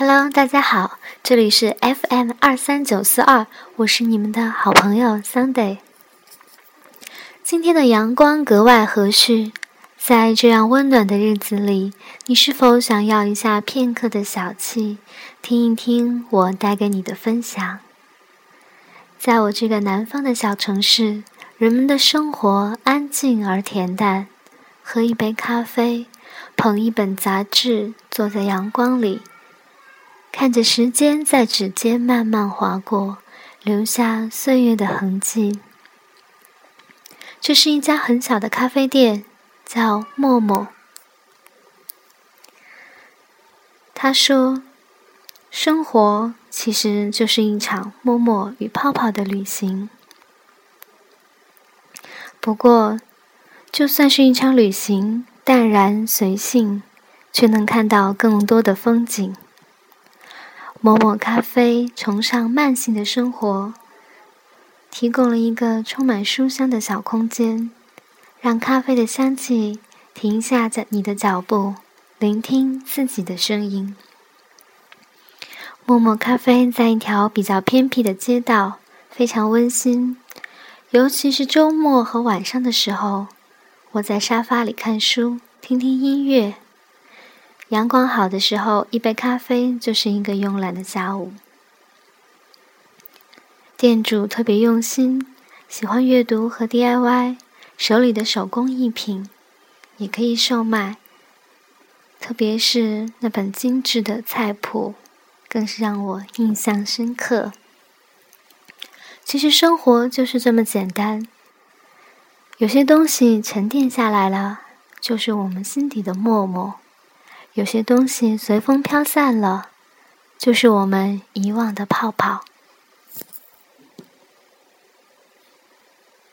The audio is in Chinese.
Hello，大家好，这里是 FM 二三九四二，我是你们的好朋友 Sunday。今天的阳光格外合适，在这样温暖的日子里，你是否想要一下片刻的小憩，听一听我带给你的分享？在我这个南方的小城市，人们的生活安静而恬淡，喝一杯咖啡，捧一本杂志，坐在阳光里。看着时间在指尖慢慢划过，留下岁月的痕迹。这是一家很小的咖啡店，叫默默。他说：“生活其实就是一场默默与泡泡的旅行。不过，就算是一场旅行，淡然随性，却能看到更多的风景。”某某咖啡崇尚慢性的生活，提供了一个充满书香的小空间，让咖啡的香气停下在你的脚步，聆听自己的声音。默默咖啡在一条比较偏僻的街道，非常温馨，尤其是周末和晚上的时候，我在沙发里看书，听听音乐。阳光好的时候，一杯咖啡就是一个慵懒的下午。店主特别用心，喜欢阅读和 DIY，手里的手工艺品也可以售卖。特别是那本精致的菜谱，更是让我印象深刻。其实生活就是这么简单，有些东西沉淀下来了，就是我们心底的默默。有些东西随风飘散了，就是我们遗忘的泡泡。